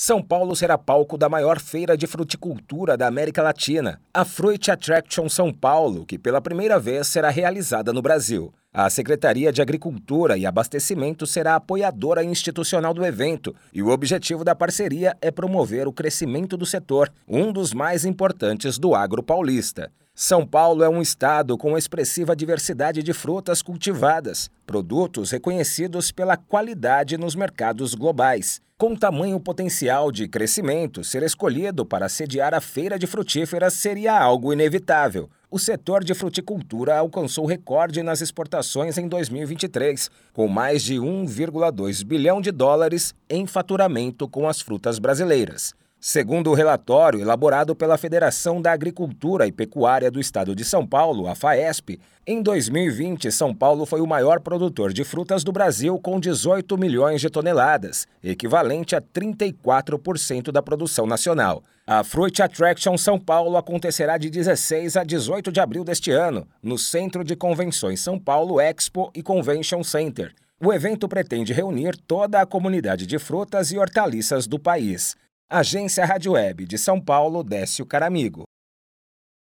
São Paulo será palco da maior feira de fruticultura da América Latina, a Fruit Attraction São Paulo, que pela primeira vez será realizada no Brasil. A Secretaria de Agricultura e Abastecimento será apoiadora institucional do evento e o objetivo da parceria é promover o crescimento do setor, um dos mais importantes do agro paulista. São Paulo é um estado com expressiva diversidade de frutas cultivadas, produtos reconhecidos pela qualidade nos mercados globais. Com tamanho potencial de crescimento, ser escolhido para sediar a feira de frutíferas seria algo inevitável. O setor de fruticultura alcançou recorde nas exportações em 2023, com mais de 1,2 bilhão de dólares em faturamento com as frutas brasileiras. Segundo o relatório elaborado pela Federação da Agricultura e Pecuária do Estado de São Paulo, a FAESP, em 2020 São Paulo foi o maior produtor de frutas do Brasil com 18 milhões de toneladas, equivalente a 34% da produção nacional. A Fruit Attraction São Paulo acontecerá de 16 a 18 de abril deste ano, no Centro de Convenções São Paulo Expo e Convention Center. O evento pretende reunir toda a comunidade de frutas e hortaliças do país. Agência Rádio Web de São Paulo, Décio Caramigo.